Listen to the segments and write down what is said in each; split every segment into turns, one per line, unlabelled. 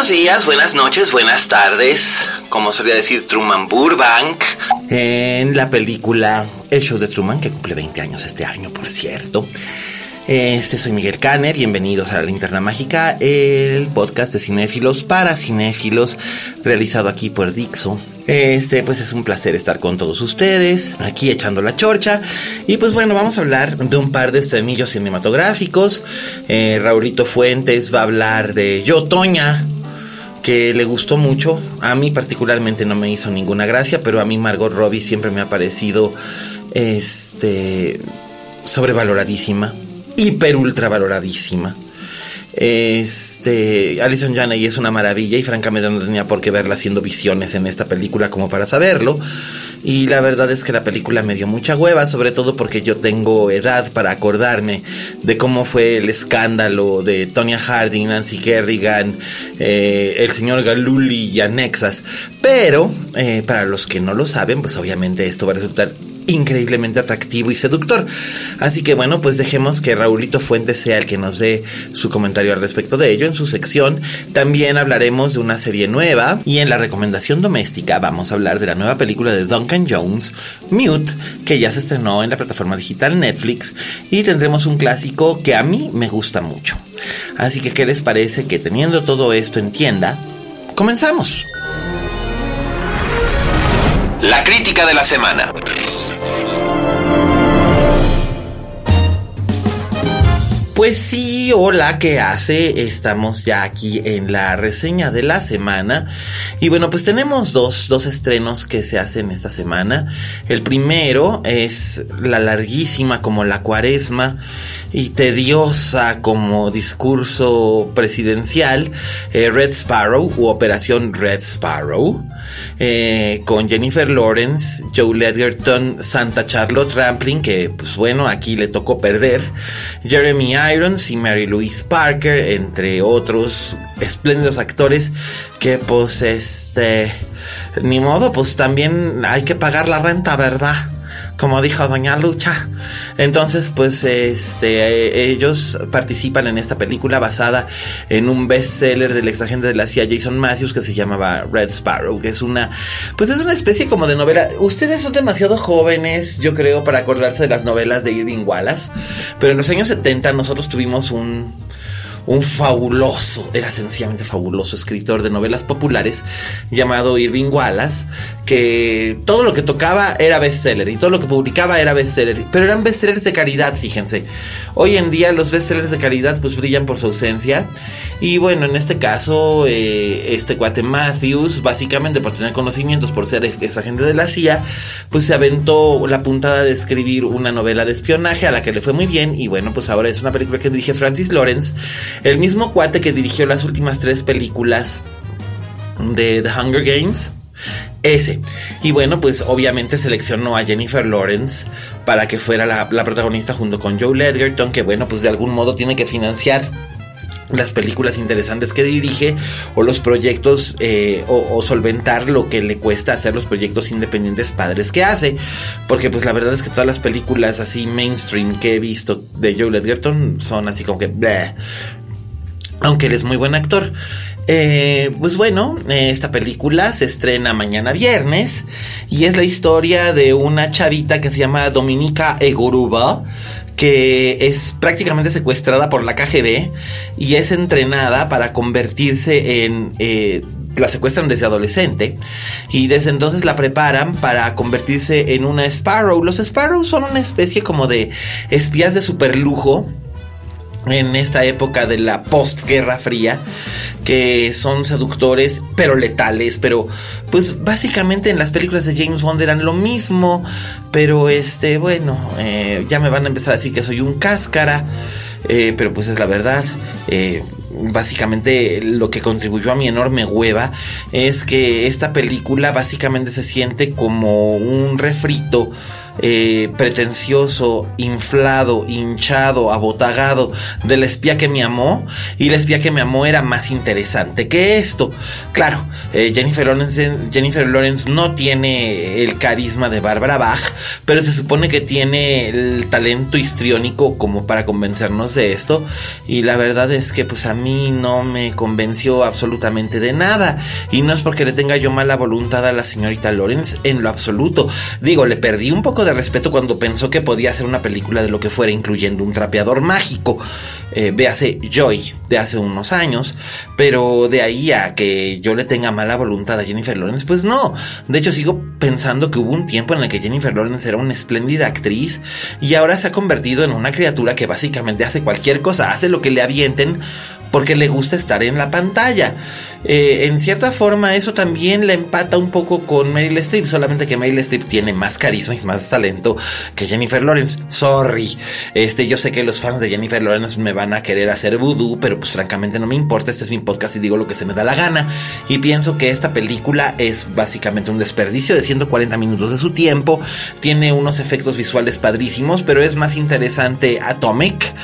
Buenos días, buenas noches, buenas tardes. Como solía decir Truman Burbank en la película El Show de Truman, que cumple 20 años este año, por cierto. Este soy Miguel Canner, bienvenidos a la Linterna Mágica, el podcast de cinéfilos para cinéfilos, realizado aquí por Dixo. Este, pues es un placer estar con todos ustedes, aquí echando la chorcha. Y pues bueno, vamos a hablar de un par de estremillos cinematográficos. Eh, Raulito Fuentes va a hablar de Yo Toña, que le gustó mucho. A mí particularmente no me hizo ninguna gracia, pero a mí Margot Robbie siempre me ha parecido este sobrevaloradísima, hiper ultra valoradísima. Este, Alison Janney es una maravilla y francamente no tenía por qué verla haciendo visiones en esta película como para saberlo. Y la verdad es que la película me dio mucha hueva, sobre todo porque yo tengo edad para acordarme de cómo fue el escándalo de Tonya Harding, Nancy Kerrigan, eh, el señor Galuli y Anexas. Pero, eh, para los que no lo saben, pues obviamente esto va a resultar increíblemente atractivo y seductor. Así que bueno, pues dejemos que Raulito Fuentes sea el que nos dé su comentario al respecto de ello en su sección. También hablaremos de una serie nueva y en la recomendación doméstica vamos a hablar de la nueva película de Duncan Jones, Mute, que ya se estrenó en la plataforma digital Netflix y tendremos un clásico que a mí me gusta mucho. Así que, ¿qué les parece que teniendo todo esto en tienda, comenzamos? La crítica de la semana. Records. Pues sí, hola, ¿qué hace? Estamos ya aquí en la reseña de la semana. Y bueno, pues tenemos dos, dos estrenos que se hacen esta semana. El primero es la larguísima como la cuaresma y tediosa como discurso presidencial, eh, Red Sparrow u Operación Red Sparrow. Eh, con Jennifer Lawrence, Joe Edgerton, Santa Charlotte Rampling, que pues bueno, aquí le tocó perder, Jeremy Irons y Mary Louise Parker, entre otros espléndidos actores que pues este, ni modo, pues también hay que pagar la renta, ¿verdad? Como dijo Doña Lucha. Entonces, pues, este, ellos participan en esta película basada en un bestseller del ex agente de la CIA Jason Matthews que se llamaba Red Sparrow, que es una, pues es una especie como de novela. Ustedes son demasiado jóvenes, yo creo, para acordarse de las novelas de Irving Wallace, pero en los años 70 nosotros tuvimos un un fabuloso, era sencillamente fabuloso escritor de novelas populares llamado Irving Wallace, que todo lo que tocaba era bestseller y todo lo que publicaba era bestseller, pero eran bestsellers de caridad, fíjense. Hoy en día los bestsellers de caridad pues brillan por su ausencia y bueno, en este caso eh, este cuate Matthews, básicamente por tener conocimientos, por ser esa agente de la CIA, pues se aventó la puntada de escribir una novela de espionaje a la que le fue muy bien y bueno, pues ahora es una película que dirige Francis Lawrence el mismo cuate que dirigió las últimas tres películas de The Hunger Games. Ese. Y bueno, pues obviamente seleccionó a Jennifer Lawrence para que fuera la, protagonista junto con Joe Edgerton, que bueno, pues de algún modo tiene que financiar las películas interesantes que dirige o los proyectos eh, o, solventar lo que le cuesta hacer los proyectos independientes padres que hace porque pues la verdad es que todas las películas así mainstream que he visto de Joe Edgerton son así como que bleh, aunque él es muy buen actor. Eh, pues bueno, esta película se estrena mañana viernes y es la historia de una chavita que se llama Dominica Egoruba que es prácticamente secuestrada por la KGB y es entrenada para convertirse en eh, la secuestran desde adolescente y desde entonces la preparan para convertirse en una Sparrow. Los Sparrows son una especie como de espías de superlujo en esta época de la postguerra fría, que son seductores pero letales, pero pues básicamente en las películas de James Bond eran lo mismo, pero este, bueno, eh, ya me van a empezar a decir que soy un cáscara, eh, pero pues es la verdad. Eh, básicamente lo que contribuyó a mi enorme hueva es que esta película básicamente se siente como un refrito eh, pretencioso, inflado, hinchado, abotagado del espía que me amó. Y el espía que me amó era más interesante que esto. Claro, eh, Jennifer, Lawrence, Jennifer Lawrence no tiene el carisma de Barbara Bach, pero se supone que tiene el talento histriónico como para convencernos de esto. Y la verdad es que pues a mí no me convenció absolutamente de nada. Y no es porque le tenga yo mala voluntad a la señorita Lawrence en lo absoluto. Digo, le perdí un poco de respeto cuando pensó que podía hacer una película de lo que fuera, incluyendo un trapeador mágico. Eh, véase Joy de hace unos años, pero de ahí a que yo le tenga mala voluntad a Jennifer Lawrence, pues no. De hecho, sigo pensando que hubo un tiempo en el que Jennifer Lawrence era una espléndida actriz y ahora se ha convertido en una criatura que básicamente hace cualquier cosa, hace lo que le avienten porque le gusta estar en la pantalla. Eh, en cierta forma eso también le empata un poco con Meryl Streep, solamente que Meryl Streep tiene más carisma y más talento que Jennifer Lawrence. Sorry, este, yo sé que los fans de Jennifer Lawrence me van a querer hacer voodoo, pero pues francamente no me importa, este es mi podcast y digo lo que se me da la gana. Y pienso que esta película es básicamente un desperdicio de 140 minutos de su tiempo, tiene unos efectos visuales padrísimos, pero es más interesante Atomic,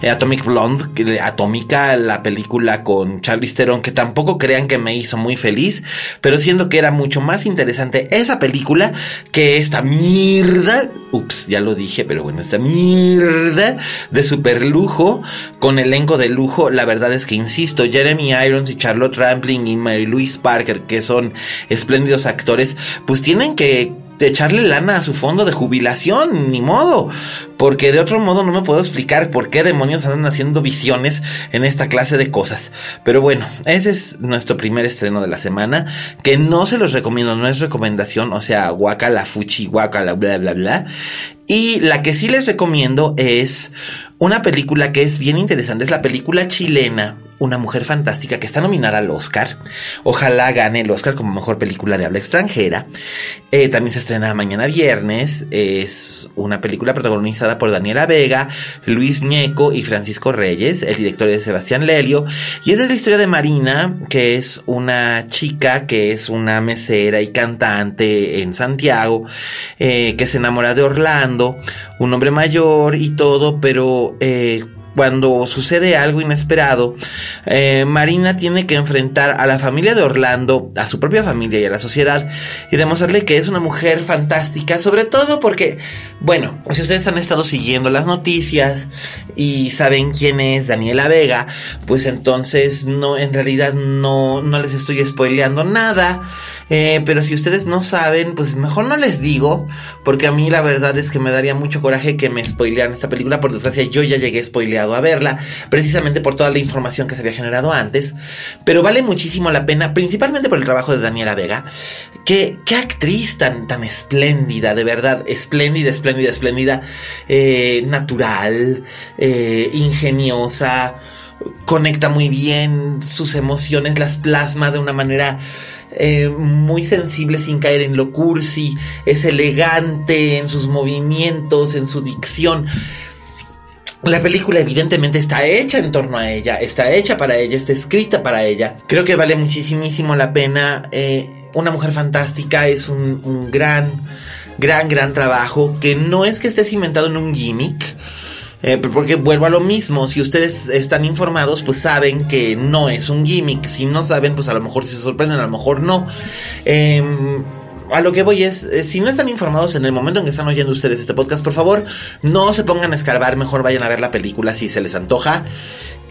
eh, Atomic Blonde, que Atómica, la película con Charlize Theron, que tampoco crean que me hizo muy feliz, pero siendo que era mucho más interesante esa película que esta mierda, ups, ya lo dije, pero bueno, esta mierda de super lujo con elenco de lujo, la verdad es que insisto, Jeremy Irons y Charlotte Rampling y Mary Louise Parker, que son espléndidos actores, pues tienen que de echarle lana a su fondo de jubilación, ni modo. Porque de otro modo no me puedo explicar por qué demonios andan haciendo visiones en esta clase de cosas. Pero bueno, ese es nuestro primer estreno de la semana, que no se los recomiendo, no es recomendación, o sea, guacala, fuchi, guacala, bla, bla, bla. Y la que sí les recomiendo es una película que es bien interesante, es la película chilena una mujer fantástica que está nominada al Oscar. Ojalá gane el Oscar como mejor película de habla extranjera. Eh, también se estrena mañana viernes. Es una película protagonizada por Daniela Vega, Luis Ñeco y Francisco Reyes. El director es Sebastián Lelio. Y esa es la historia de Marina, que es una chica que es una mesera y cantante en Santiago, eh, que se enamora de Orlando, un hombre mayor y todo, pero eh, cuando sucede algo inesperado, eh, Marina tiene que enfrentar a la familia de Orlando, a su propia familia y a la sociedad y demostrarle que es una mujer fantástica, sobre todo porque, bueno, si ustedes han estado siguiendo las noticias y saben quién es Daniela Vega, pues entonces no, en realidad no, no les estoy spoileando nada. Eh, pero si ustedes no saben, pues mejor no les digo, porque a mí la verdad es que me daría mucho coraje que me spoilearan esta película. Por desgracia, yo ya llegué spoileado a verla, precisamente por toda la información que se había generado antes. Pero vale muchísimo la pena, principalmente por el trabajo de Daniela Vega. Qué, qué actriz tan, tan espléndida, de verdad, espléndida, espléndida, espléndida, eh, natural, eh, ingeniosa, conecta muy bien, sus emociones las plasma de una manera eh, muy sensible sin caer en lo cursi, es elegante en sus movimientos, en su dicción. La película evidentemente está hecha en torno a ella, está hecha para ella, está escrita para ella. Creo que vale muchísimo la pena. Eh, una mujer fantástica es un, un gran, gran, gran trabajo que no es que esté cimentado en un gimmick eh, porque vuelvo a lo mismo, si ustedes están informados, pues saben que no es un gimmick. Si no saben, pues a lo mejor se sorprenden, a lo mejor no. Em, a lo que voy es, eh, si no están informados en el momento en que están oyendo ustedes este podcast, por favor, no se pongan a escarbar, mejor vayan a ver la película si se les antoja.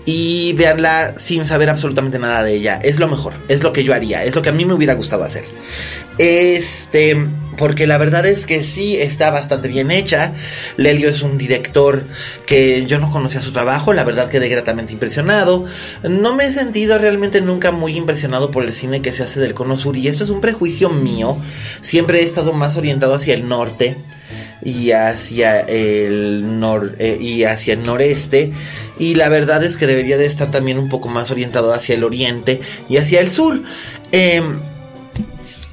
Y veanla sin saber absolutamente nada de ella. Es lo mejor, es lo que yo haría, es lo que a mí me hubiera gustado hacer. Este, porque la verdad es que sí está bastante bien hecha. Lelio es un director que yo no conocía su trabajo, la verdad quedé gratamente impresionado. No me he sentido realmente nunca muy impresionado por el cine que se hace del Cono Sur y esto es un prejuicio mío. Siempre he estado más orientado hacia el norte y hacia el nor eh, y hacia el noreste y la verdad es que debería de estar también un poco más orientado hacia el oriente y hacia el sur. Em,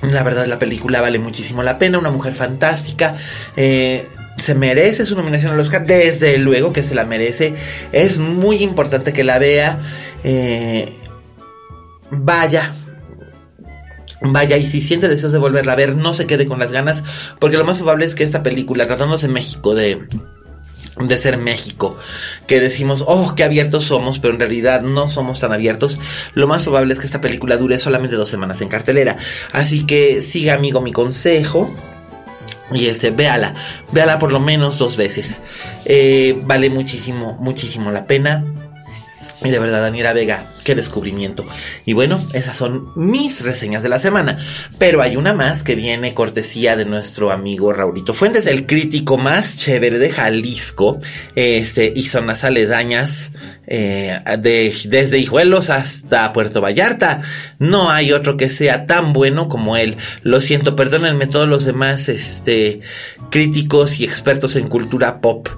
la verdad la película vale muchísimo la pena, una mujer fantástica. Eh, se merece su nominación al Oscar, desde luego que se la merece. Es muy importante que la vea. Eh, vaya, Vaya, y si siente deseos de volverla a ver, no se quede con las ganas, porque lo más probable es que esta película, tratándose en México de, de ser México, que decimos, oh, qué abiertos somos, pero en realidad no somos tan abiertos, lo más probable es que esta película dure solamente dos semanas en cartelera. Así que siga, amigo, mi consejo. Y este, véala, véala por lo menos dos veces. Eh, vale muchísimo, muchísimo la pena. Y de verdad, Daniela Vega, qué descubrimiento. Y bueno, esas son mis reseñas de la semana. Pero hay una más que viene cortesía de nuestro amigo Raulito Fuentes, el crítico más chévere de Jalisco. Este, y son las aledañas eh, de, desde Hijuelos hasta Puerto Vallarta. No hay otro que sea tan bueno como él. Lo siento, perdónenme todos los demás este, críticos y expertos en cultura pop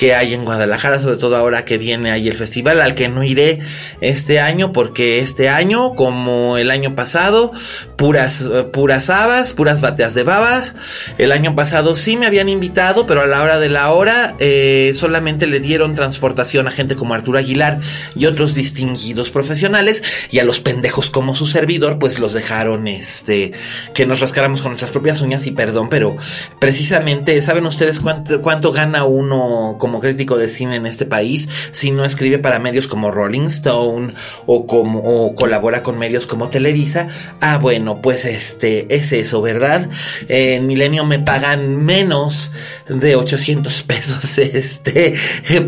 que hay en Guadalajara, sobre todo ahora que viene ahí el festival, al que no iré este año, porque este año, como el año pasado, puras, puras habas, puras bateas de babas. El año pasado sí me habían invitado, pero a la hora de la hora eh, solamente le dieron transportación a gente como Arturo Aguilar y otros distinguidos profesionales, y a los pendejos como su servidor, pues los dejaron este que nos rascáramos con nuestras propias uñas y perdón, pero precisamente, ¿saben ustedes cuánto gana uno como crítico de cine en este país si no escribe para medios como Rolling Stone o como colabora con medios como Televisa? Ah, bueno, pues este es eso, ¿verdad? En Milenio me pagan menos de 800 pesos este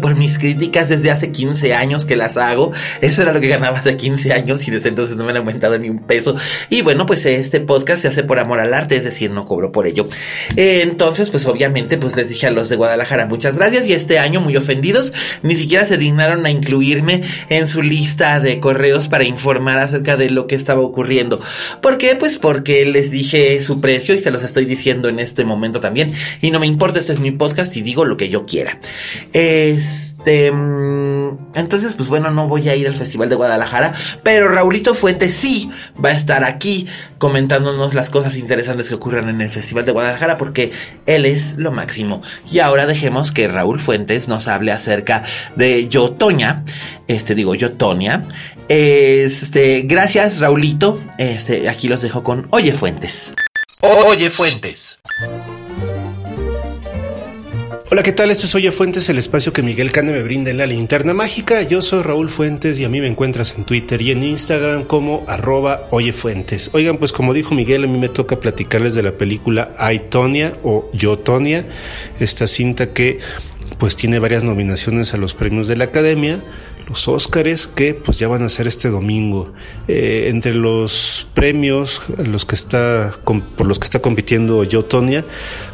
por mis críticas desde hace 15 años que las hago. Eso era lo que ganaba hace 15 años y desde entonces no me han aumentado ni un peso. Y bueno, pues este podcast se hace por amor al arte, es decir, no cobro por ello. entonces, pues obviamente, pues les dije a los de Guadalajara muchas gracias y este año muy ofendidos, ni siquiera se dignaron a incluirme en su lista de correos para informar acerca de lo que estaba ocurriendo. ¿Por qué? Pues porque les dije su precio y se los estoy diciendo en este momento también. Y no me importa, este es mi podcast y digo lo que yo quiera. Este... mm, Entonces, pues bueno, no voy a ir al Festival de Guadalajara, pero Raulito Fuentes sí va a estar aquí comentándonos las cosas interesantes que ocurren en el Festival de Guadalajara porque él es lo máximo. Y ahora dejemos que Raúl Fuentes nos hable acerca de Yo Toña, este digo Yo Tonia. Este, gracias Raulito. Este, aquí los dejo con Oye Fuentes. Oye Fuentes.
Hola, ¿qué tal? Esto es Oye Fuentes, el espacio que Miguel Cane me brinda en la linterna mágica. Yo soy Raúl Fuentes y a mí me encuentras en Twitter y en Instagram como arroba Oye Fuentes. Oigan, pues como dijo Miguel, a mí me toca platicarles de la película I, Tonya o Yo, Tonya, esta cinta que pues tiene varias nominaciones a los premios de la Academia los Óscares que pues ya van a ser este domingo. Eh, entre los premios los que está, por los que está compitiendo Yo Tonya,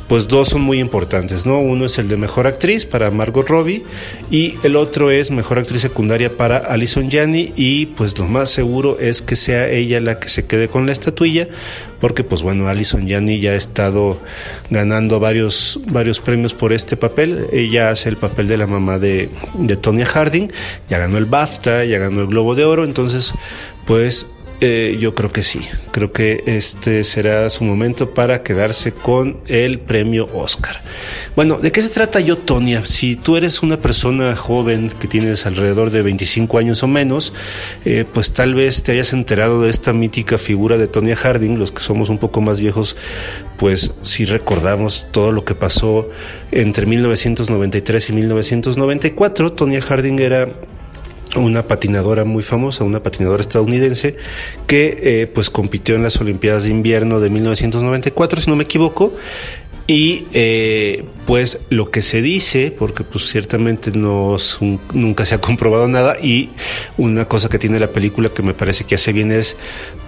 pues dos son muy importantes, ¿no? Uno es el de Mejor Actriz para Margot Robbie y el otro es Mejor Actriz Secundaria para Alison Janney y pues lo más seguro es que sea ella la que se quede con la estatuilla porque pues bueno, Alison Janney ya ha estado ganando varios, varios premios por este papel. Ella hace el papel de la mamá de, de Tonya Harding, ya ganó el BAFTA, ya ganó el Globo de Oro, entonces pues eh, yo creo que sí, creo que este será su momento para quedarse con el premio Oscar. Bueno, ¿de qué se trata yo, Tonia? Si tú eres una persona joven que tienes alrededor de 25 años o menos, eh, pues tal vez te hayas enterado de esta mítica figura de Tonya Harding, los que somos un poco más viejos, pues sí recordamos todo lo que pasó entre 1993 y 1994. Tonya Harding era una patinadora muy famosa, una patinadora estadounidense que eh, pues compitió en las Olimpiadas de Invierno de 1994, si no me equivoco. Y eh, pues lo que se dice, porque pues ciertamente no nunca se ha comprobado nada y una cosa que tiene la película que me parece que hace bien es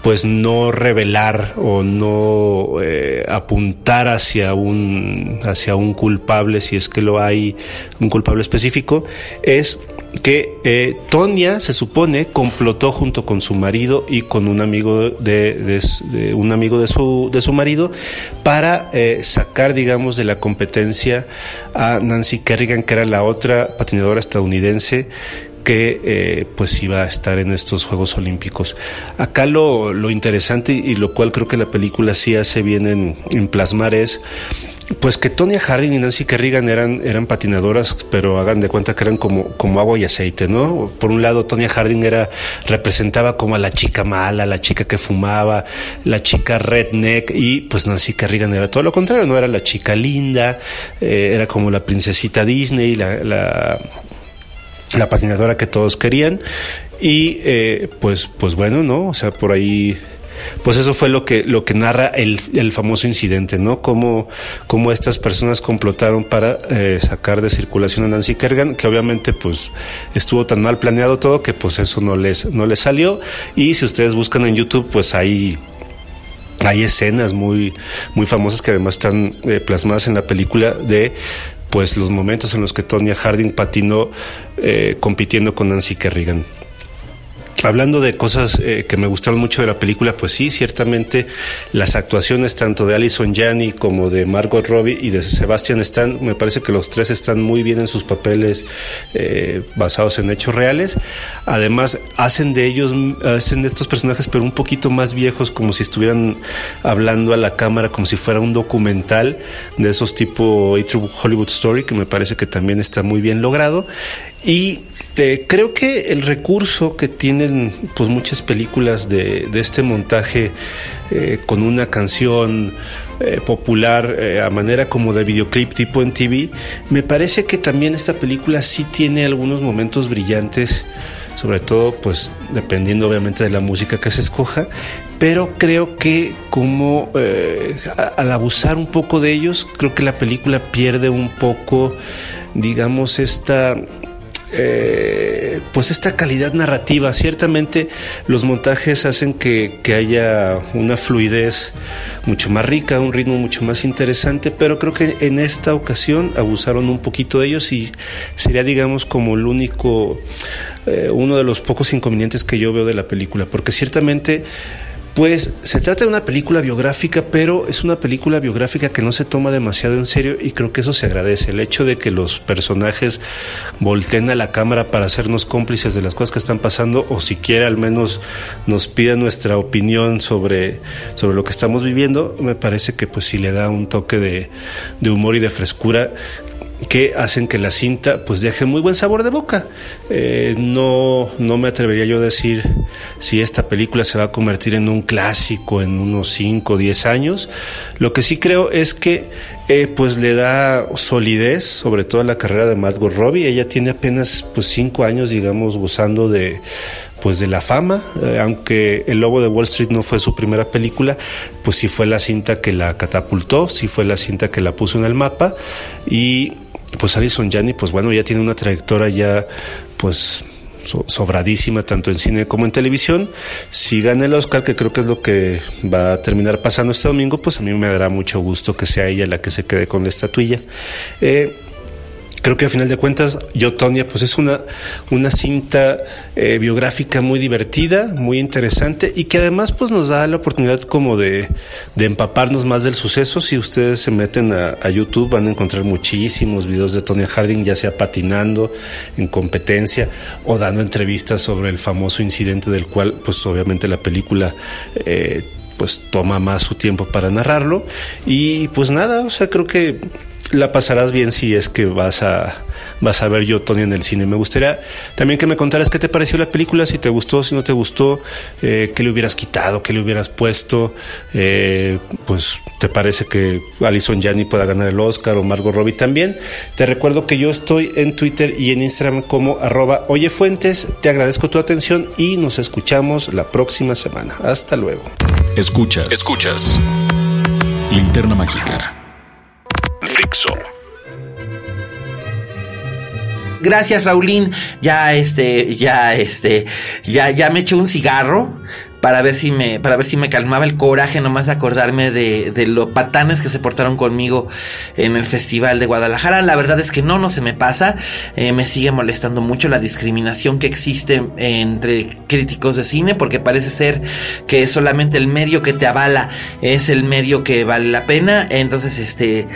pues no revelar o no eh, apuntar hacia un hacia un culpable si es que lo hay un culpable específico es que eh, Tonia se supone complotó junto con su marido y con un amigo de, un amigo de su de su marido para eh, sacar digamos de la competencia a Nancy Kerrigan que era la otra patinadora estadounidense que eh, pues iba a estar en estos Juegos Olímpicos. Acá lo, lo interesante y lo cual creo que la película sí hace bien en, en plasmar es pues que Tonya Harding y Nancy Kerrigan eran, eran patinadoras, pero hagan de cuenta que eran como, como agua y aceite, ¿no? Por un lado, Tonya Harding era, representaba como a la chica mala, la chica que fumaba, la chica redneck, y pues Nancy Kerrigan era todo lo contrario, ¿no? Era la chica linda, eh, era como la princesita Disney, la, la, la patinadora que todos querían. Y eh, pues, pues bueno, ¿no? O sea, por ahí pues eso fue lo que, lo que narra el, el famoso incidente, ¿no? Cómo, estas personas complotaron para eh, sacar de circulación a Nancy Kerrigan, que obviamente pues estuvo tan mal planeado todo que pues eso no les, no les salió. Y si ustedes buscan en YouTube, pues hay hay escenas muy, muy famosas que además están eh, plasmadas en la película de pues los momentos en los que Tonya Harding patinó eh, compitiendo con Nancy Kerrigan. Hablando de cosas eh, que me gustaron mucho de la película, pues sí, ciertamente las actuaciones tanto de Alison Janney como de Margot Robbie y de Sebastian Stan, me parece que los tres están muy bien en sus papeles eh, basados en hechos reales. Además, hacen de ellos, hacen de estos personajes, pero un poquito más viejos, como si estuvieran hablando a la cámara, como si fuera un documental de esos tipo True Hollywood Story, que me parece que también está muy bien logrado. Y este, creo que el recurso que tienen pues muchas películas de, este montaje eh, con una canción eh, popular eh, a manera como de videoclip tipo en TV, me parece que también esta película sí tiene algunos momentos brillantes, sobre todo pues dependiendo obviamente de la música que se escoja, pero creo que como al abusar un poco de ellos, creo que la película pierde un poco digamos esta eh, pues esta calidad narrativa. Ciertamente los montajes hacen que, que, haya una fluidez mucho más rica, un ritmo mucho más interesante, pero creo que en esta ocasión abusaron un poquito de ellos y sería digamos como el único, eh, uno de los pocos inconvenientes que yo veo de la película, porque ciertamente pues se trata de una película biográfica, pero es una película biográfica que no se toma demasiado en serio y creo que eso se agradece. El hecho de que los personajes volteen a la cámara para hacernos cómplices de las cosas que están pasando o siquiera al menos nos pidan nuestra opinión sobre, sobre lo que estamos viviendo, me parece que pues sí le da un toque de humor y de frescura que hacen que la cinta pues deje muy buen sabor de boca. Eh, no, no me atrevería yo a decir si esta película se va a convertir en un clásico en unos 5 o 10 años. Lo que sí creo es que eh, pues le da solidez, sobre todo a la carrera de Margot Robbie. Ella tiene apenas pues 5 años, digamos, gozando de pues de la fama, eh, aunque El Lobo de Wall Street no fue su primera película, pues sí fue la cinta que la catapultó, sí fue la cinta que la puso en el mapa y pues Alison Janney, pues bueno, ya tiene una trayectoria ya, pues sobradísima tanto en cine como en televisión. Si gana el Oscar, que creo que es lo que va a terminar pasando este domingo, pues a mí me dará mucho gusto que sea ella la que se quede con la estatuilla. Eh, creo que a final de cuentas, Yo, Tonya, pues es una, una cinta eh, biográfica muy divertida, muy interesante y que además pues nos da la oportunidad como de, de empaparnos más del suceso. Si ustedes se meten a, YouTube van a encontrar muchísimos videos de Tonya Harding, ya sea patinando en competencia o dando entrevistas sobre el famoso incidente del cual pues obviamente la película... Eh, pues toma más su tiempo para narrarlo y pues nada, o sea, creo que la pasarás bien si es que vas a vas a ver yo Tony en el cine. Me gustaría también que me contaras qué te pareció la película, si te gustó, si no te gustó, eh, qué le hubieras quitado, qué le hubieras puesto. Eh, pues te parece que Alison Janney pueda ganar el Oscar o Margot Robbie también. Te recuerdo que yo estoy en Twitter y en Instagram como arroba oyefuentes. Te agradezco tu atención y nos escuchamos la próxima semana. Hasta luego.
Escuchas. Escuchas. Linterna mágica
Gracias, Raulín. Ya este, ya este, ya, ya me eché un cigarro para ver si me, para ver si me calmaba el coraje nomás de acordarme de, de los patanes que se portaron conmigo en el Festival de Guadalajara. La verdad es que no, no se me pasa. Eh, me sigue molestando mucho la discriminación que existe entre críticos de cine, porque parece ser que solamente el medio que te avala es el medio que vale la pena. Entonces, este,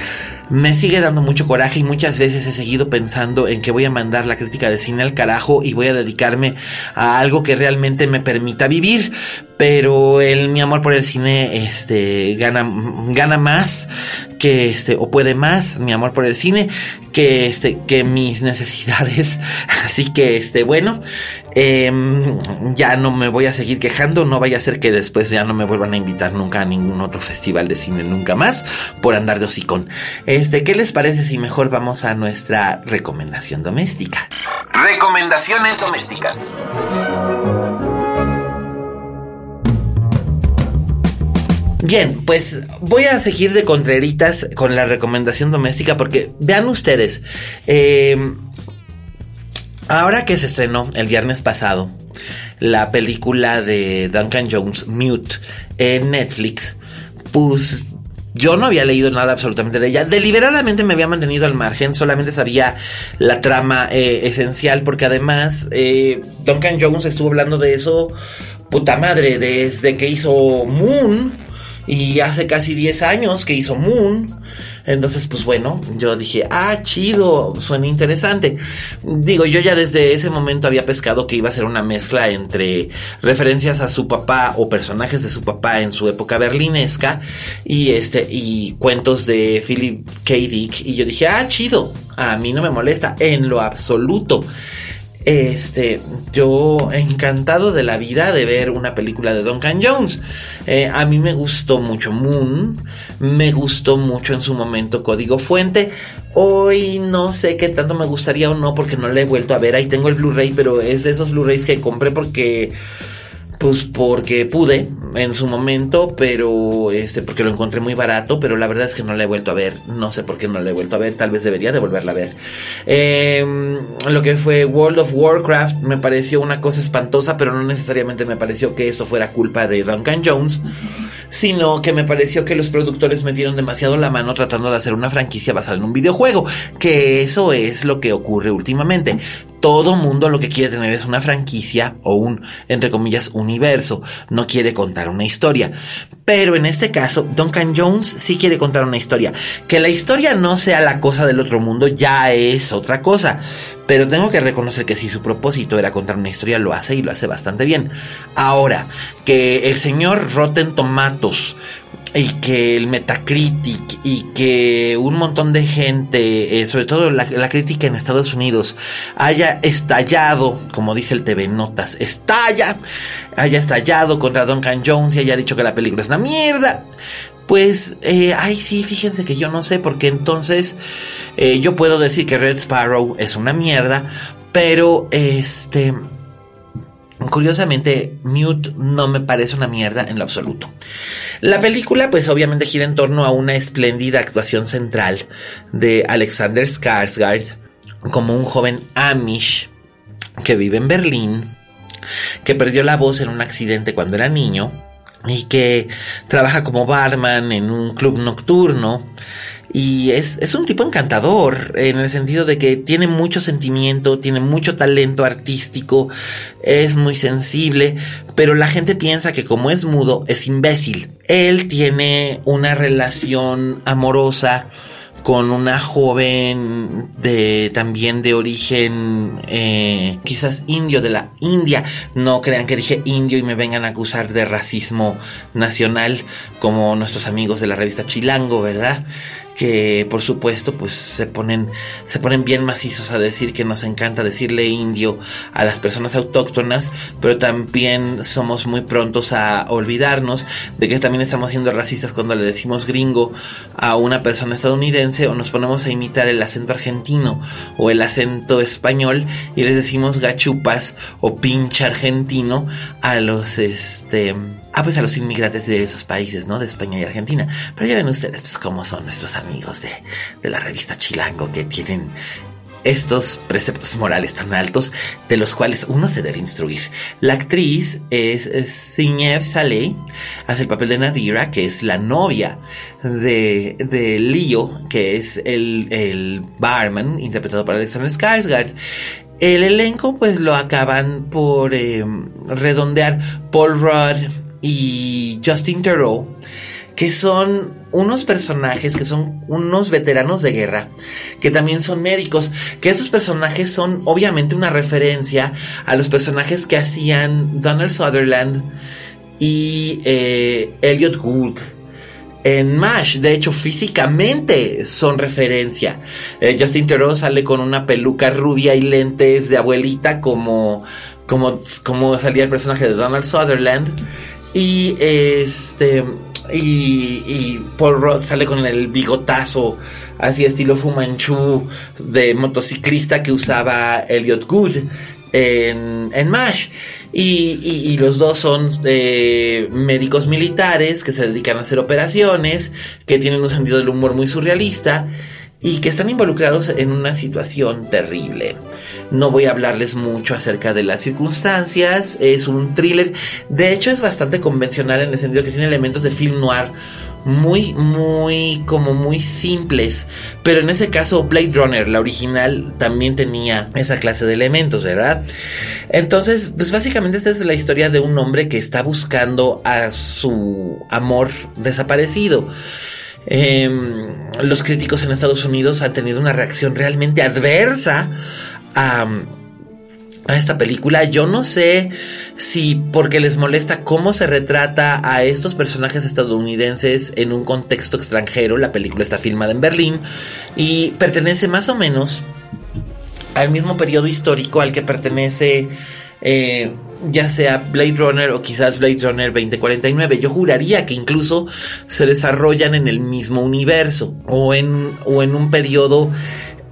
me sigue dando mucho coraje y muchas veces he seguido pensando en que voy a mandar la crítica de cine al carajo y voy a dedicarme a algo que realmente me permita vivir. Pero el, mi amor por el cine, este, gana, gana más que este, o puede más, mi amor por el cine, que este, que mis necesidades. Así que, este, bueno, em, ya no me voy a seguir quejando, no vaya a ser que después ya no me vuelvan a invitar nunca a ningún otro festival de cine, nunca más, por andar de hocicón. Este, ¿qué les parece si mejor vamos a nuestra recomendación doméstica? Recomendaciones domésticas. Bien, pues voy a seguir de contreritas con la recomendación doméstica porque vean ustedes, eh, ahora que se estrenó el viernes pasado la película de Duncan Jones, Mute, en Netflix, pues yo no había leído nada absolutamente de ella. Deliberadamente me había mantenido al margen, solamente sabía la trama eh, esencial, porque además eh, Duncan Jones estuvo hablando de eso, puta madre, desde que hizo Moon y hace casi 10 años que hizo Moon. Entonces, pues bueno, yo dije, ah, chido, suena interesante. Digo, yo ya desde ese momento había pescado que iba a ser una mezcla entre referencias a su papá o personajes de su papá en su época berlinesca y este, y cuentos de Philip K. Dick. Y yo dije, ah, chido, a mí no me molesta en lo absoluto. Este, yo encantado de la vida de ver una película de Duncan Jones. Eh, a mí me gustó mucho Moon, me gustó mucho en su momento Código Fuente. Hoy no sé qué tanto me gustaría o no porque no la he vuelto a ver. Ahí tengo el Blu-ray, pero es de esos Blu-rays que compré porque pues porque pude en su momento, pero este, porque lo encontré muy barato, pero la verdad es que no la he vuelto a ver. No sé por qué no la he vuelto a ver, tal vez debería de volverla a ver. Em, lo que fue World of Warcraft me pareció una cosa espantosa, pero no necesariamente me pareció que eso fuera culpa de Duncan Jones sino que me pareció que los productores metieron demasiado la mano tratando de hacer una franquicia basada en un videojuego, que eso es lo que ocurre últimamente. Todo mundo lo que quiere tener es una franquicia o un, entre comillas, universo, no quiere contar una historia. Pero en este caso, Duncan Jones sí quiere contar una historia. Que la historia no sea la cosa del otro mundo ya es otra cosa. Pero tengo que reconocer que si su propósito era contar una historia, lo hace y lo hace bastante bien. Ahora, que el señor Rotten Tomatoes y que el Metacritic y que un montón de gente, eh, sobre todo la, crítica en Estados Unidos, haya estallado, como dice el TV Notas, estalla, haya estallado contra Duncan Jones y haya dicho que la película es una mierda. Pues, eh, ay, sí, fíjense que yo no sé, porque entonces eh, yo puedo decir que Red Sparrow es una mierda, pero este. Curiosamente, Mute no me parece una mierda en lo absoluto. La película, pues obviamente gira en torno a una espléndida actuación central de Alexander Skarsgård como un joven Amish que vive en Berlín, que perdió la voz en un accidente cuando era niño y que trabaja como barman en un club nocturno. Y es, es, un tipo encantador en el sentido de que tiene mucho sentimiento, tiene mucho talento artístico, es muy sensible, pero la gente piensa que como es mudo es imbécil. Él tiene una relación amorosa con una joven de también de origen eh, quizás indio de la India. No crean que dije indio y me vengan a acusar de racismo nacional como nuestros amigos de la revista Chilango, ¿verdad? Que por supuesto pues se ponen se ponen bien macizos a decir que nos encanta decirle indio a las personas autóctonas pero también somos muy prontos a olvidarnos de que también estamos siendo racistas cuando le decimos gringo a una persona estadounidense o nos ponemos a imitar el acento argentino o el acento español y les decimos gachupas o pinche argentino a los este Ah, pues a los inmigrantes de esos países, ¿no? De España y Argentina. Pero ya ven ustedes, pues, cómo son nuestros amigos de, de la revista Chilango que tienen estos preceptos morales tan altos de los cuales uno se debe instruir. La actriz es, Sinev Saleh, hace el papel de Nadira, que es la novia de, de Leo, que es el, el barman, interpretado por Alexander Skarsgård. El elenco pues lo acaban por em, redondear Paul Rudd y Justin Theroux, que son unos personajes que son unos veteranos de guerra, que también son médicos, que esos personajes son obviamente una referencia a los personajes que hacían Donald Sutherland y eh, Elliot Gould en MASH. De hecho, físicamente son referencia. Eh, Justin Theroux sale con una peluca rubia y lentes de abuelita como, como, como salía el personaje de Donald Sutherland. Y este y, Paul Rudd sale con el bigotazo así estilo Fumanchu de motociclista que usaba Elliot Good en, en MASH. Y, los dos son eh, médicos militares que se dedican a hacer operaciones, que tienen un sentido del humor muy surrealista y que están involucrados en una situación terrible. No voy a hablarles mucho acerca de las circunstancias, es un thriller, de hecho es bastante convencional en el sentido que tiene elementos de film noir muy, muy, como muy simples. Pero en ese caso, Blade Runner, la original, también tenía esa clase de elementos, ¿verdad? Entonces, pues básicamente esta es la historia de un hombre que está buscando a su amor desaparecido. Em, los críticos en Estados Unidos han tenido una reacción realmente adversa a, a esta película. Yo no sé si porque les molesta cómo se retrata a estos personajes estadounidenses en un contexto extranjero. La película está filmada en Berlín y pertenece más o menos al mismo periodo histórico al que pertenece eh, ya sea Blade Runner o quizás Blade Runner 2049. Yo juraría que incluso se desarrollan en el mismo universo o en, o en un periodo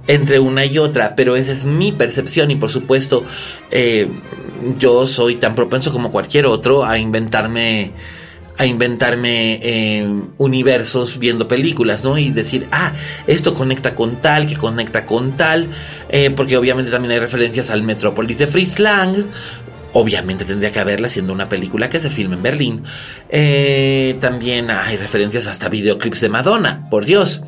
entre una y otra, pero esa es mi percepción y por supuesto eh, yo soy tan propenso como cualquier otro a inventarme a inventarme eh, universos viendo películas, ¿no? Y decir, ah, esto conecta con tal, que conecta con tal, eh, porque obviamente también hay referencias al Metrópolis de Fritz Lang, obviamente tendría que haberla siendo una película que se filma en Berlín. Eh, también hay referencias hasta videoclips de Madonna, por Dios.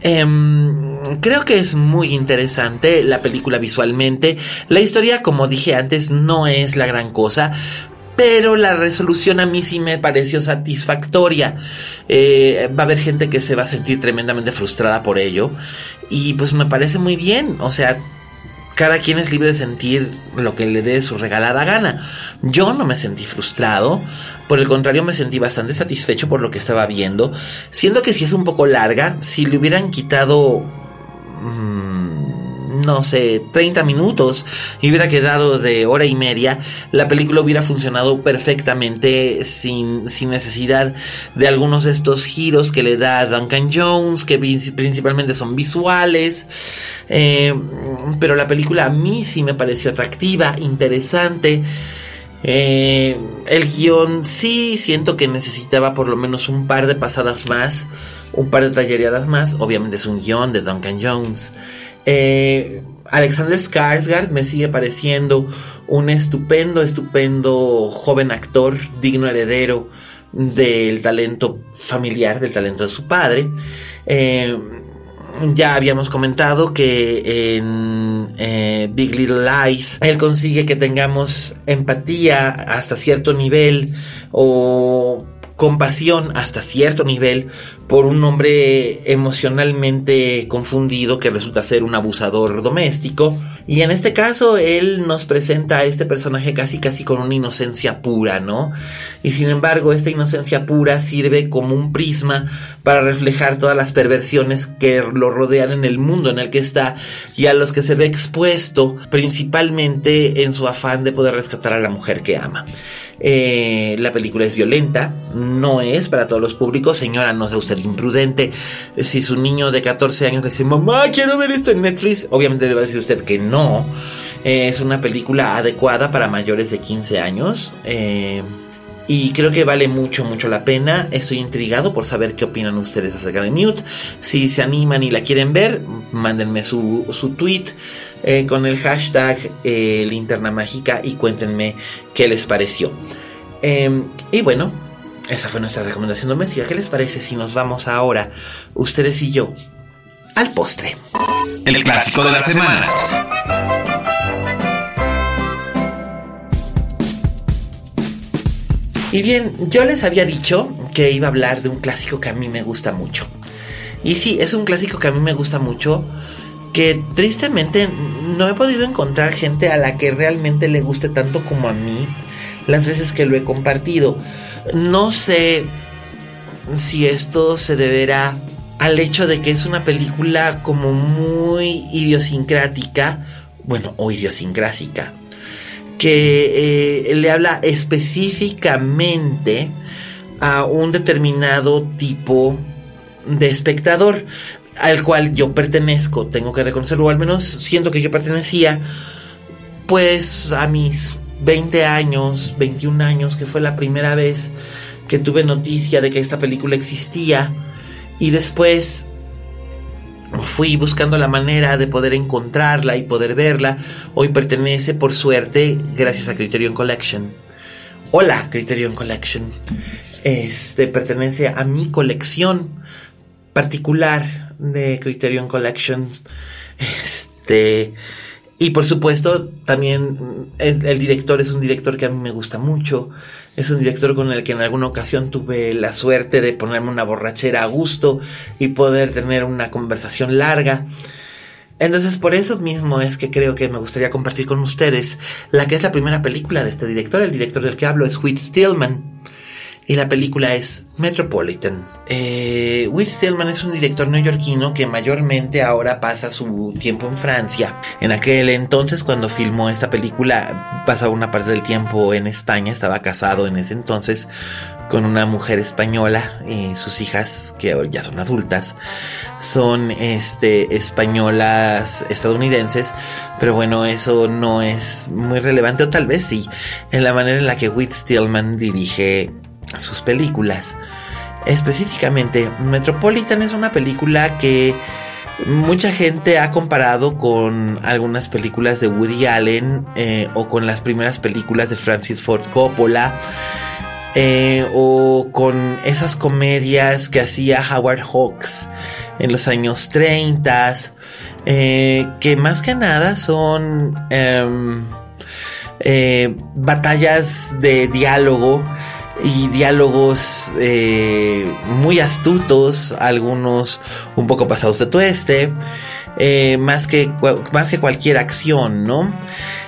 Em, creo que es muy interesante la película visualmente. La historia, como dije antes, no es la gran cosa. Pero la resolución a mí sí me pareció satisfactoria. Eh, va a haber gente que se va a sentir tremendamente frustrada por ello. Y pues me parece muy bien. O sea, cada quien es libre de sentir lo que le dé su regalada gana. Yo no me sentí frustrado, por el contrario me sentí bastante satisfecho por lo que estaba viendo, siendo que si es un poco larga, si le hubieran quitado... No sé, 30 minutos y hubiera quedado de hora y media, la película hubiera funcionado perfectamente sin, sin necesidad de algunos de estos giros que le da Duncan Jones, que principalmente son visuales. Eh, pero la película a mí sí me pareció atractiva, interesante. Eh, el guion sí siento que necesitaba por lo menos un par de pasadas más, un par de tallereadas más. Obviamente es un guion de Duncan Jones. Eh, Alexander Skarsgård me sigue pareciendo un estupendo, estupendo joven actor, digno heredero del talento familiar, del talento de su padre. Eh, ya habíamos comentado que en eh, Big Little Lies él consigue que tengamos empatía hasta cierto nivel o compasión hasta cierto nivel por un hombre emocionalmente confundido que resulta ser un abusador doméstico. Y en este caso él nos presenta a este personaje casi casi con una inocencia pura, ¿no? Y sin embargo esta inocencia pura sirve como un prisma para reflejar todas las perversiones que lo rodean en el mundo en el que está y a los que se ve expuesto principalmente en su afán de poder rescatar a la mujer que ama. Eh, la película es violenta, no es para todos los públicos. Señora, no sea usted imprudente. Si su niño de 14 años le dice, mamá, quiero ver esto en Netflix, obviamente le va a decir usted que no. Eh, es una película adecuada para mayores de 15 años. Eh, y creo que vale mucho, mucho la pena. Estoy intrigado por saber qué opinan ustedes acerca de Mute. Si se animan y la quieren ver, mándenme su, su tweet eh, con el hashtag linterna mágica y cuéntenme qué les pareció. Y bueno, esa fue nuestra recomendación doméstica. ¿Qué les parece si nos vamos ahora, ustedes y yo, al postre?
El clásico de la semana.
Y bien, yo les había dicho que iba a hablar de un clásico que a mí me gusta mucho. Y sí, es un clásico que a mí me gusta mucho, que tristemente no he podido encontrar gente a la que realmente le guste tanto como a mí las veces que lo he compartido. No sé si esto se deberá al hecho de que es una película como muy idiosincrática, bueno, o idiosincrásica que eh, le habla específicamente a un determinado tipo de espectador al cual yo pertenezco, tengo que reconocerlo, o al menos siento que yo pertenecía, pues a mis 20 años, 21 años, que fue la primera vez que tuve noticia de que esta película existía, y después fui buscando la manera de poder encontrarla y poder verla. Hoy pertenece, por suerte, gracias a Criterion Collection. Hola, Criterion Collection. Este pertenece a mi colección particular de Criterion Collection. Este. Y por supuesto, también el, el director es un director que a mí me gusta mucho. Es un director con el que en alguna ocasión tuve la suerte de ponerme una borrachera a gusto y poder tener una conversación larga. Entonces por eso mismo es que creo que me gustaría compartir con ustedes la que es la primera película de este director. El director del que hablo es Whit Stillman y la película es Metropolitan. Eh, Will Stillman es un director neoyorquino que mayormente ahora pasa su tiempo en Francia. En aquel entonces, cuando filmó esta película, pasaba una parte del tiempo en España, estaba casado en ese entonces con una mujer española y sus hijas, que ya son adultas, son este, españolas estadounidenses, pero bueno, eso no es muy relevante, o tal vez sí, en la manera en la que Whit Stillman dirige sus películas. Específicamente, Metropolitan es una película que mucha gente ha comparado con algunas películas de Woody Allen eh, o con las primeras películas de Francis Ford Coppola. Eh, o con esas comedias que hacía Howard Hawks en los años 30, eh, que más que nada son em, batallas de diálogo y diálogos eh, muy astutos, algunos un poco pasados de tueste, eh, más, que, más que cualquier acción, ¿no?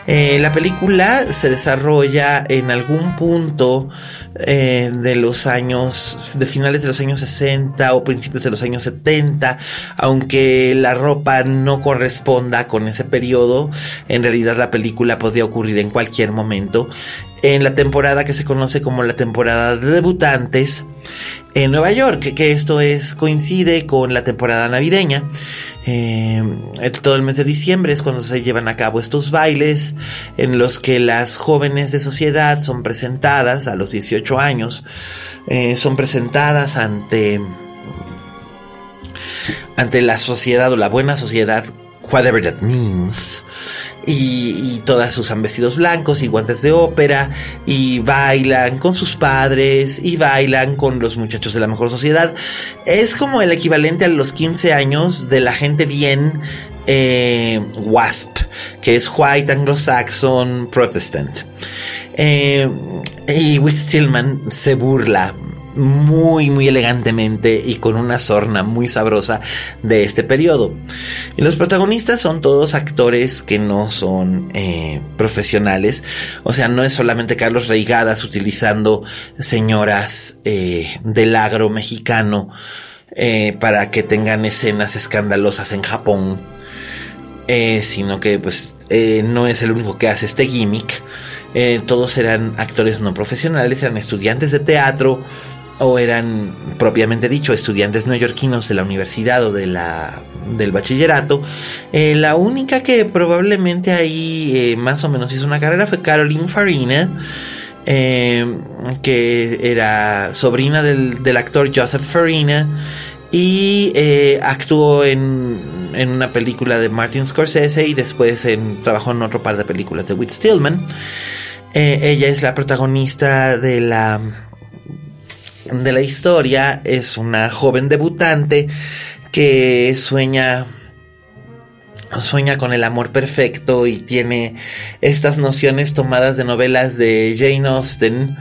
Eh, la película se desarrolla en algún punto eh, de los años, de finales de los años 60 o principios de los años 70, aunque la ropa no corresponda con ese periodo, en realidad la película podría ocurrir en cualquier momento. En la temporada que se conoce como la temporada de debutantes en Nueva York, que esto es coincide con la temporada navideña. Eh, todo el mes de diciembre es cuando se llevan a cabo estos bailes en los que las jóvenes de sociedad son presentadas a los 18 años, eh, son presentadas ante ante la sociedad o la buena sociedad, whatever that means, y, todas usan vestidos blancos y guantes de ópera y bailan con sus padres y bailan con los muchachos de la mejor sociedad. Es como el equivalente a los 15 años de la gente bien eh, WASP, que es White Anglo-Saxon Protestant. Eh, y Whit Stillman se burla muy, muy elegantemente y con una sorna muy sabrosa de este periodo. Y los protagonistas son todos actores que no son eh, profesionales. O sea, no es solamente Carlos Reigadas utilizando señoras eh, del agro mexicano eh, para que tengan escenas escandalosas en Japón. sino que pues no es el único que hace este gimmick. todos eran actores no profesionales, eran estudiantes de teatro, o eran propiamente dicho estudiantes neoyorquinos de la universidad o de la del bachillerato. Eh, la única que probablemente ahí eh, más o menos hizo una carrera fue Caroline Farina, em, que era sobrina del, actor Joseph Farina y eh, actuó en, en, una película de Martin Scorsese y después trabajó en otro par de películas de Whit Stillman. Eh, ella es la protagonista de la de la historia. Es una joven debutante que sueña sueña con el amor perfecto y tiene estas nociones tomadas de novelas de Jane Austen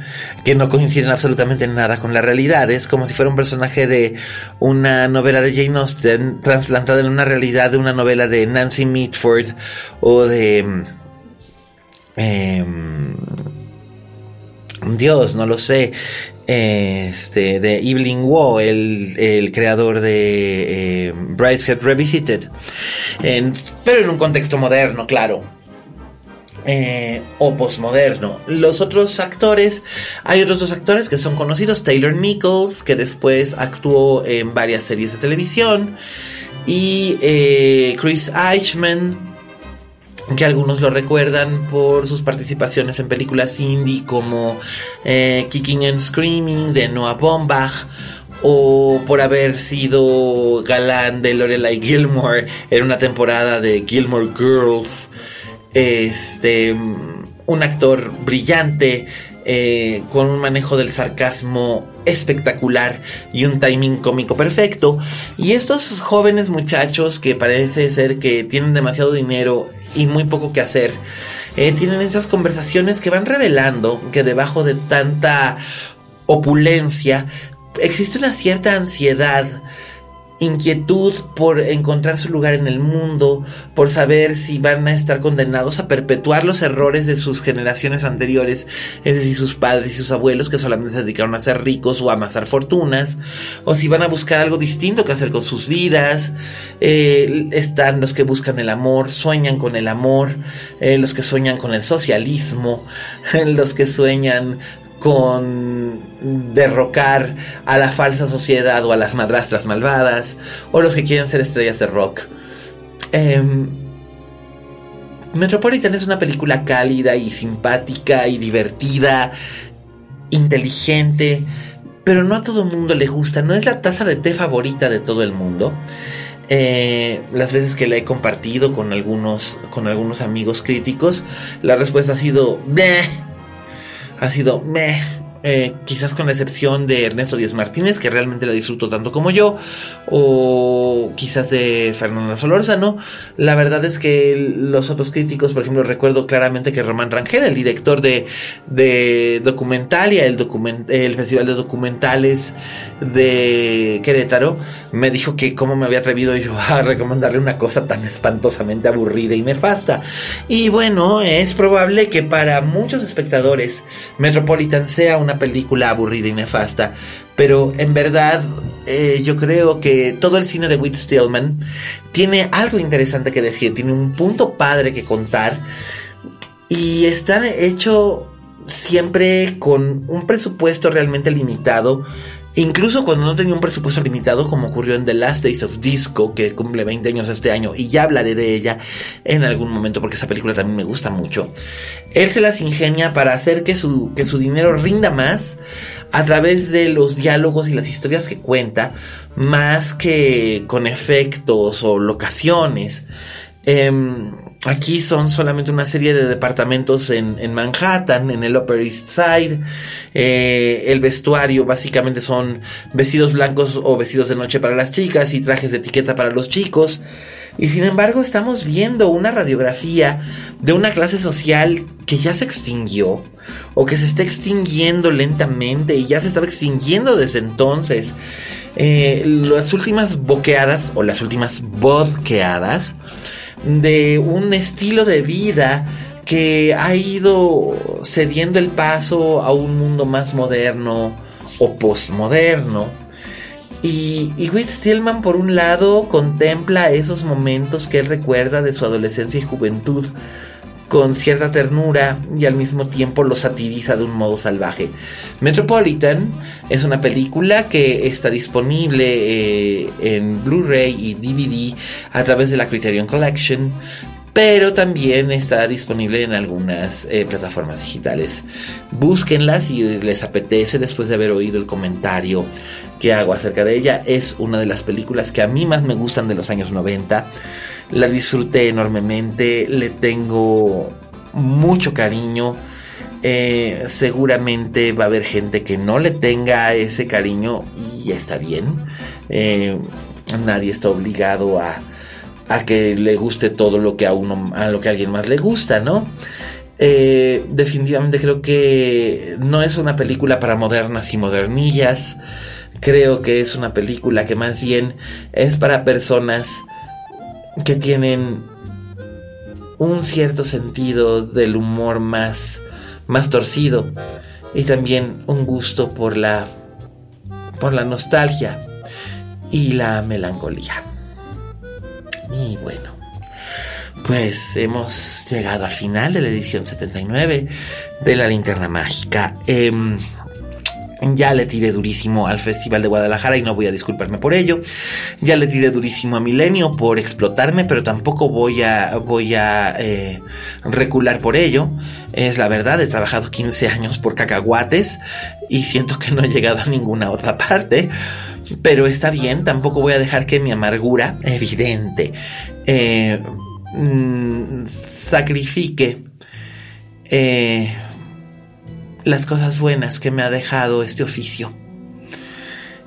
que no coinciden absolutamente en nada con la realidad. Es como si fuera un personaje de una novela de Jane Austen trasplantada en una realidad de una novela de Nancy Mitford o de... Em, Dios, no lo sé este, de Evelyn Waugh, el, creador de eh, Brideshead Revisited, pero en un contexto moderno, claro. Eh, o postmoderno. Los otros actores, hay otros dos actores que son conocidos, Taylor Nichols, que después actuó en varias series de televisión, y eh, Chris Eichman, que algunos lo recuerdan por sus participaciones en películas indie como eh, Kicking and Screaming de Noah Baumbach o por haber sido galán de Lorelai Gilmore en una temporada de Gilmore Girls. Este, un actor brillante eh, con un manejo del sarcasmo espectacular y un timing cómico perfecto. Y estos jóvenes muchachos que parece ser que tienen demasiado dinero y muy poco que hacer, eh, tienen esas conversaciones que van revelando que debajo de tanta opulencia existe una cierta ansiedad inquietud por encontrar su lugar en el mundo, por saber si van a estar condenados a perpetuar los errores de sus generaciones anteriores, es decir, sus padres y sus abuelos que solamente se dedicaron a ser ricos o a amasar fortunas, o si van a buscar algo distinto que hacer con sus vidas. Eh, están los que buscan el amor, sueñan con el amor, eh, los que sueñan con el socialismo, los que sueñan con derrocar a la falsa sociedad o a las madrastras malvadas, o los que quieren ser estrellas de rock. Em, Metropolitan es una película cálida y simpática y divertida, inteligente, pero no a todo el mundo le gusta, no es la taza de té favorita de todo el mundo. Eh, las veces que la he compartido con algunos, con algunos amigos críticos, la respuesta ha sido, ha sido meh. Eh, quizás con la excepción de Ernesto Díaz Martínez, que realmente la disfruto tanto como yo, o quizás de Fernanda Solórzano. La verdad es que los otros críticos, por ejemplo, recuerdo claramente que Román Rangel, el director de, de Documentalia, el, el Festival de Documentales de Querétaro, me dijo que cómo me había atrevido yo a recomendarle una cosa tan espantosamente aburrida y nefasta. Y bueno, es probable que para muchos espectadores Metropolitan sea una película aburrida y nefasta, pero en verdad eh, yo creo que todo el cine de Whit Stillman tiene algo interesante que decir, tiene un punto padre que contar y está hecho siempre con un presupuesto realmente limitado Incluso cuando no tenía un presupuesto limitado, como ocurrió en The Last Days of Disco, que cumple 20 años este año, y ya hablaré de ella en algún momento porque esa película también me gusta mucho, él se las ingenia para hacer que su, que su dinero rinda más a través de los diálogos y las historias que cuenta, más que con efectos o locaciones. Em, Aquí son solamente una serie de departamentos en, Manhattan, en el Upper East Side. Eh, el vestuario básicamente son vestidos blancos o vestidos de noche para las chicas y trajes de etiqueta para los chicos. Y sin embargo estamos viendo una radiografía de una clase social que ya se extinguió o que se está extinguiendo lentamente y ya se estaba extinguiendo desde entonces. Eh, las últimas boqueadas o las últimas vodqueadas de un estilo de vida que ha ido cediendo el paso a un mundo más moderno o postmoderno. Y, y Whit Stillman, por un lado, contempla esos momentos que él recuerda de su adolescencia y juventud con cierta ternura y al mismo tiempo lo satiriza de un modo salvaje. Metropolitan es una película que está disponible eh, en Blu-ray y DVD a través de la Criterion Collection. Pero también está disponible en algunas eh, plataformas digitales. Búsquenla si les apetece después de haber oído el comentario que hago acerca de ella. Es una de las películas que a mí más me gustan de los años 90. La disfruté enormemente, le tengo mucho cariño. Eh, seguramente va a haber gente que no le tenga ese cariño y está bien. Eh, nadie está obligado a, a, que le guste todo lo que a uno, a lo que a alguien más le gusta, ¿no? Eh, definitivamente creo que no es una película para modernas y modernillas. Creo que es una película que más bien es para personas que tienen un cierto sentido del humor más, más torcido y también un gusto por la, por la nostalgia y la melancolía. Y bueno, pues hemos llegado al final de la edición 79 de la linterna mágica. Em, ya le tiré durísimo al Festival de Guadalajara y no voy a disculparme por ello. Ya le tiré durísimo a Milenio por explotarme, pero tampoco voy a, voy a eh, recular por ello. Es la verdad, he trabajado 15 años por cacahuates y siento que no he llegado a ninguna otra parte. Pero está bien, tampoco voy a dejar que mi amargura, evidente, eh, mm, sacrifique eh, las cosas buenas que me ha dejado este oficio.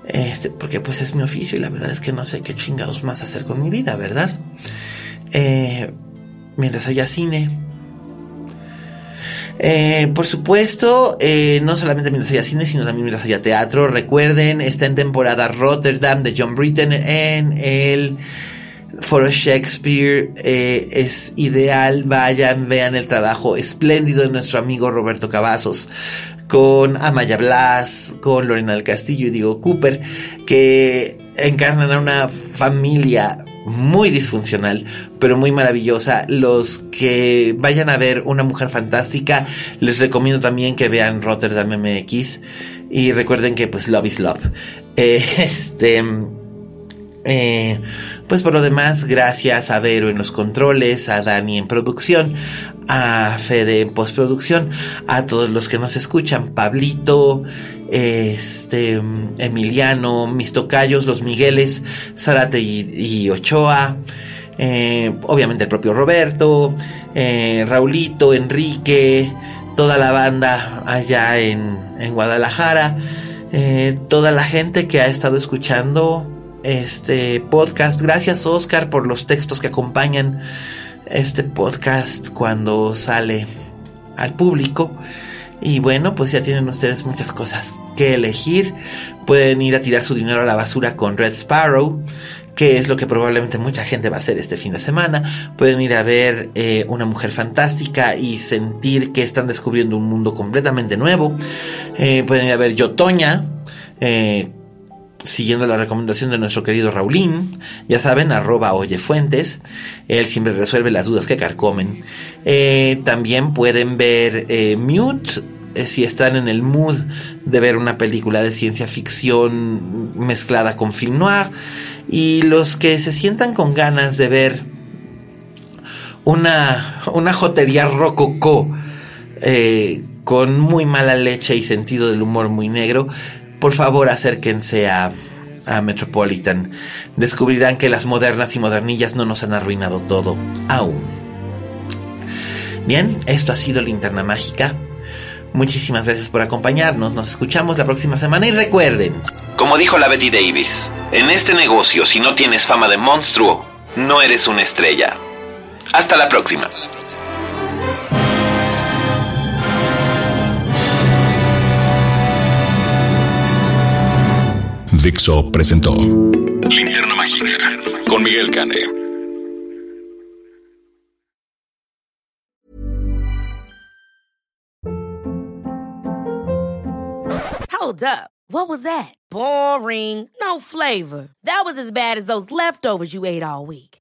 Este, porque pues es mi oficio y la verdad es que no sé qué chingados más hacer con mi vida, ¿verdad? Eh, mientras haya cine. Eh, por supuesto, eh, no solamente mientras haya cine, sino también mientras haya teatro. Recuerden, está en temporada Rotterdam de John Britton en el Foro Shakespeare eh, es ideal. Vayan, vean el trabajo espléndido de nuestro amigo Roberto Cavazos con Amaya Blas, con Lorena del Castillo y Diego Cooper, que encarnan a una familia muy disfuncional, pero muy maravillosa. Los que vayan a ver Una Mujer Fantástica, les recomiendo también que vean Rotterdam MX y recuerden que pues love is love. Eh, este eh, pues por lo demás, gracias a Vero en los controles, a Dani en producción, a Fede en postproducción, a todos los que nos escuchan, Pablito, este, Emiliano, mis tocayos, los Migueles, Zarate y, Ochoa, eh, obviamente el propio Roberto, eh, Raulito, Enrique, toda la banda allá en, en Guadalajara, toda la gente que ha estado escuchando este podcast. Gracias Oscar por los textos que acompañan este podcast cuando sale al público. Y bueno, pues ya tienen ustedes muchas cosas que elegir. Pueden ir a tirar su dinero a la basura con Red Sparrow, que es lo que probablemente mucha gente va a hacer este fin de semana. Pueden ir a ver eh, Una Mujer Fantástica y sentir que están descubriendo un mundo completamente nuevo. Eh, pueden ir a ver Yotoña, eh, siguiendo la recomendación de nuestro querido Raulín, ya saben, arroba oyefuentes, él siempre resuelve las dudas que carcomen. Eh, también pueden ver eh, Mute, eh, si están en el mood de ver una película de ciencia ficción mezclada con film noir, y los que se sientan con ganas de ver una, una jotería rococó, con muy mala leche y sentido del humor muy negro, por favor acérquense a, Metropolitan. Descubrirán que las modernas y modernillas no nos han arruinado todo, aún. Bien, esto ha sido Linterna Mágica. Muchísimas gracias por acompañarnos. Nos escuchamos la próxima semana y recuerden.
Como dijo la Betty Davis, en este negocio, si no tienes fama de monstruo, no eres una estrella. Hasta la próxima.
Dixo presentó Linterna Mágica con Miguel Cane.
Hold up. What was that? Boring. No flavor. That was as bad as those leftovers you ate all week.